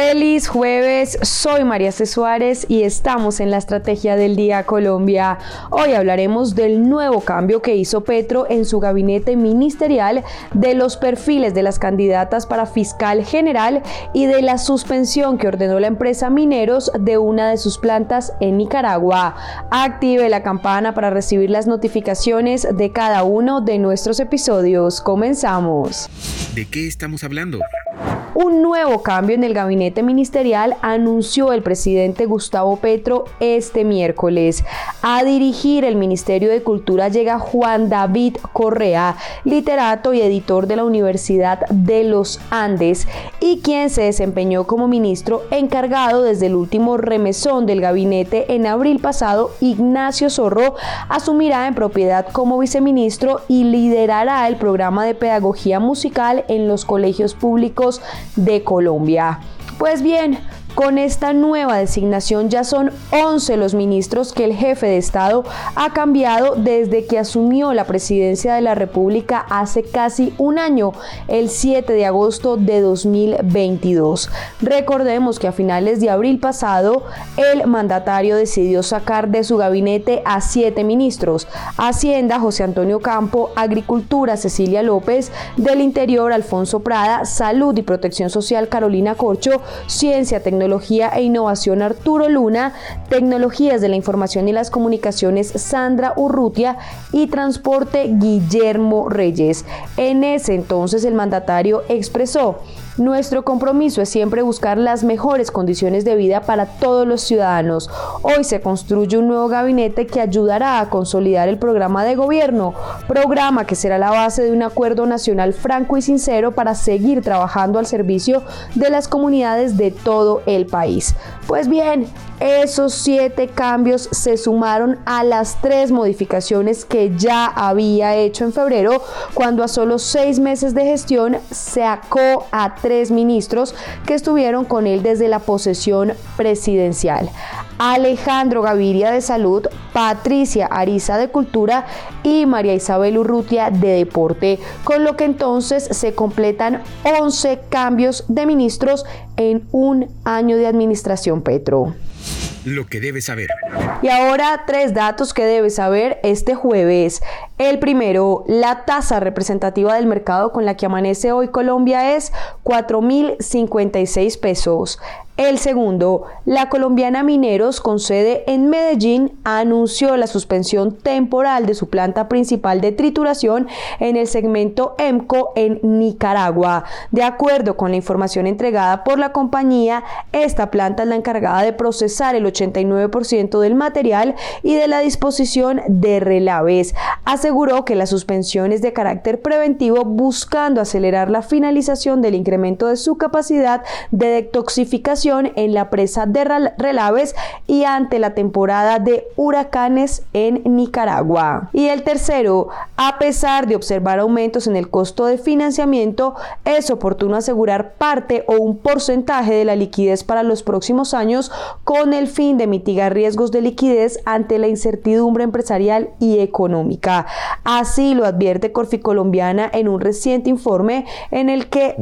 Feliz jueves, soy María C. Suárez y estamos en la Estrategia del Día Colombia. Hoy hablaremos del nuevo cambio que hizo Petro en su gabinete ministerial, de los perfiles de las candidatas para fiscal general y de la suspensión que ordenó la empresa Mineros de una de sus plantas en Nicaragua. Active la campana para recibir las notificaciones de cada uno de nuestros episodios. Comenzamos. ¿De qué estamos hablando? Un nuevo cambio en el gabinete ministerial anunció el presidente Gustavo Petro este miércoles. A dirigir el Ministerio de Cultura llega Juan David Correa, literato y editor de la Universidad de los Andes y quien se desempeñó como ministro encargado desde el último remesón del gabinete en abril pasado. Ignacio Zorro asumirá en propiedad como viceministro y liderará el programa de pedagogía musical en los colegios públicos de Colombia. Pues bien, con esta nueva designación ya son 11 los ministros que el jefe de Estado ha cambiado desde que asumió la presidencia de la República hace casi un año, el 7 de agosto de 2022. Recordemos que a finales de abril pasado el mandatario decidió sacar de su gabinete a siete ministros, Hacienda José Antonio Campo, Agricultura Cecilia López, del Interior Alfonso Prada, Salud y Protección Social Carolina Corcho, Ciencia, Tecnología Tecnología e Innovación Arturo Luna, Tecnologías de la Información y las Comunicaciones Sandra Urrutia y Transporte Guillermo Reyes. En ese entonces el mandatario expresó nuestro compromiso es siempre buscar las mejores condiciones de vida para todos los ciudadanos. Hoy se construye un nuevo gabinete que ayudará a consolidar el programa de gobierno, programa que será la base de un acuerdo nacional franco y sincero para seguir trabajando al servicio de las comunidades de todo el país. Pues bien, esos siete cambios se sumaron a las tres modificaciones que ya había hecho en febrero, cuando a solo seis meses de gestión sacó a ministros que estuvieron con él desde la posesión presidencial. Alejandro Gaviria de Salud, Patricia Ariza de Cultura y María Isabel Urrutia de Deporte, con lo que entonces se completan 11 cambios de ministros en un año de administración Petro lo que debes saber. Y ahora tres datos que debes saber este jueves. El primero, la tasa representativa del mercado con la que amanece hoy Colombia es 4.056 pesos. El segundo, la colombiana Mineros con sede en Medellín anunció la suspensión temporal de su planta principal de trituración en el segmento EMCO en Nicaragua. De acuerdo con la información entregada por la compañía, esta planta es la encargada de procesar el 89% del material y de la disposición de relaves. Aseguró que la suspensión es de carácter preventivo buscando acelerar la finalización del incremento de su capacidad de detoxificación en la presa de Relaves y ante la temporada de huracanes en Nicaragua. Y el tercero, a pesar de observar aumentos en el costo de financiamiento, es oportuno asegurar parte o un porcentaje de la liquidez para los próximos años con el fin de mitigar riesgos de liquidez ante la incertidumbre empresarial y económica. Así lo advierte Corficolombiana en un reciente informe en el que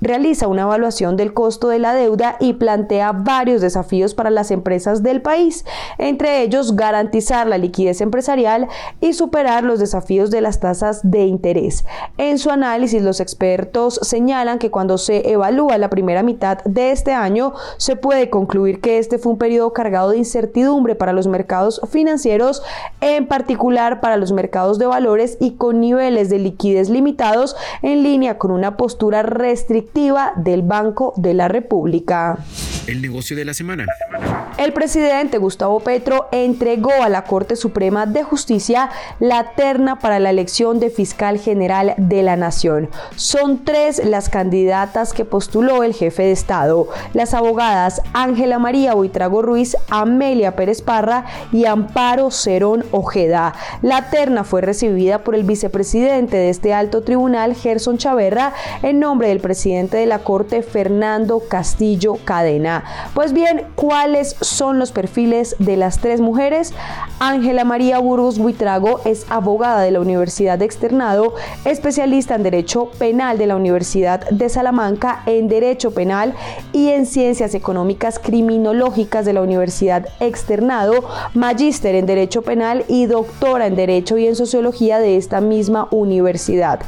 realiza una evaluación del costo de la deuda y plantea varios desafíos para las empresas del país, entre ellos garantizar la liquidez empresarial y superar los desafíos de las tasas de interés. En su análisis, los expertos señalan que cuando se evalúa la primera mitad de este año, se puede concluir que este fue un periodo cargado de incertidumbre para los mercados financieros, en particular para los mercados de valores y con niveles de liquidez limitados en línea con una postura restrictiva del Banco de la República. El negocio de la semana. El presidente Gustavo Petro entregó a la Corte Suprema de Justicia la terna para la elección de fiscal general de la Nación. Son tres las candidatas que postuló el jefe de Estado, las abogadas Ángela María Buitrago Ruiz, Amelia Pérez Parra y Amparo Cerón Ojeda. La terna fue recibida por el vicepresidente de este alto tribunal, Gerson Chaverra, en nombre del presidente de la Corte, Fernando Castillo Cadena. Pues bien, ¿cuáles son los perfiles de las tres mujeres. Ángela María Burgos Buitrago es abogada de la Universidad de Externado, especialista en Derecho Penal de la Universidad de Salamanca, en Derecho Penal y en Ciencias Económicas Criminológicas de la Universidad Externado, magíster en Derecho Penal y doctora en Derecho y en Sociología de esta misma universidad.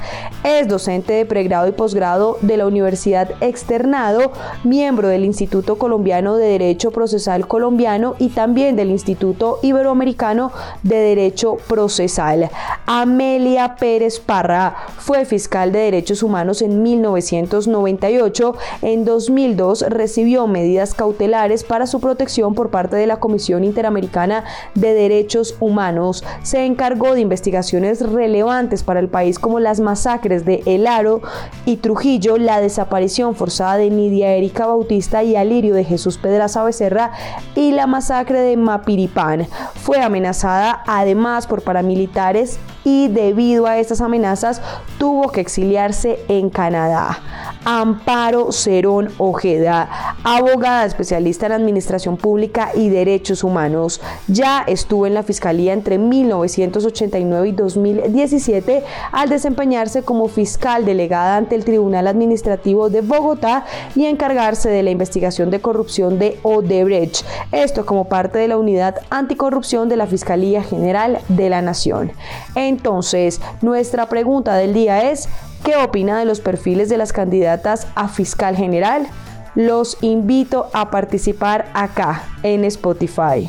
Es docente de pregrado y posgrado de la Universidad Externado, miembro del Instituto Colombiano de Derecho Procesal colombiano y también del Instituto Iberoamericano de Derecho Procesal. Amelia Pérez Parra fue fiscal de derechos humanos en 1998. En 2002 recibió medidas cautelares para su protección por parte de la Comisión Interamericana de Derechos Humanos. Se encargó de investigaciones relevantes para el país como las masacres de El Aro y Trujillo, la desaparición forzada de Nidia Erika Bautista y Alirio de Jesús Pedraza Becerra y la masacre de Mapiripán. Fue amenazada además por paramilitares y debido a estas amenazas tuvo que exiliarse en Canadá. Amparo Cerón Ojeda, abogada especialista en administración pública y derechos humanos. Ya estuvo en la Fiscalía entre 1989 y 2017 al desempeñarse como fiscal delegada ante el Tribunal Administrativo de Bogotá y encargarse de la investigación de corrupción de Odebrecht. Esto como parte de la unidad anticorrupción de la Fiscalía General de la Nación. Entonces, nuestra pregunta del día es, ¿qué opina de los perfiles de las candidatas a fiscal general? Los invito a participar acá en Spotify.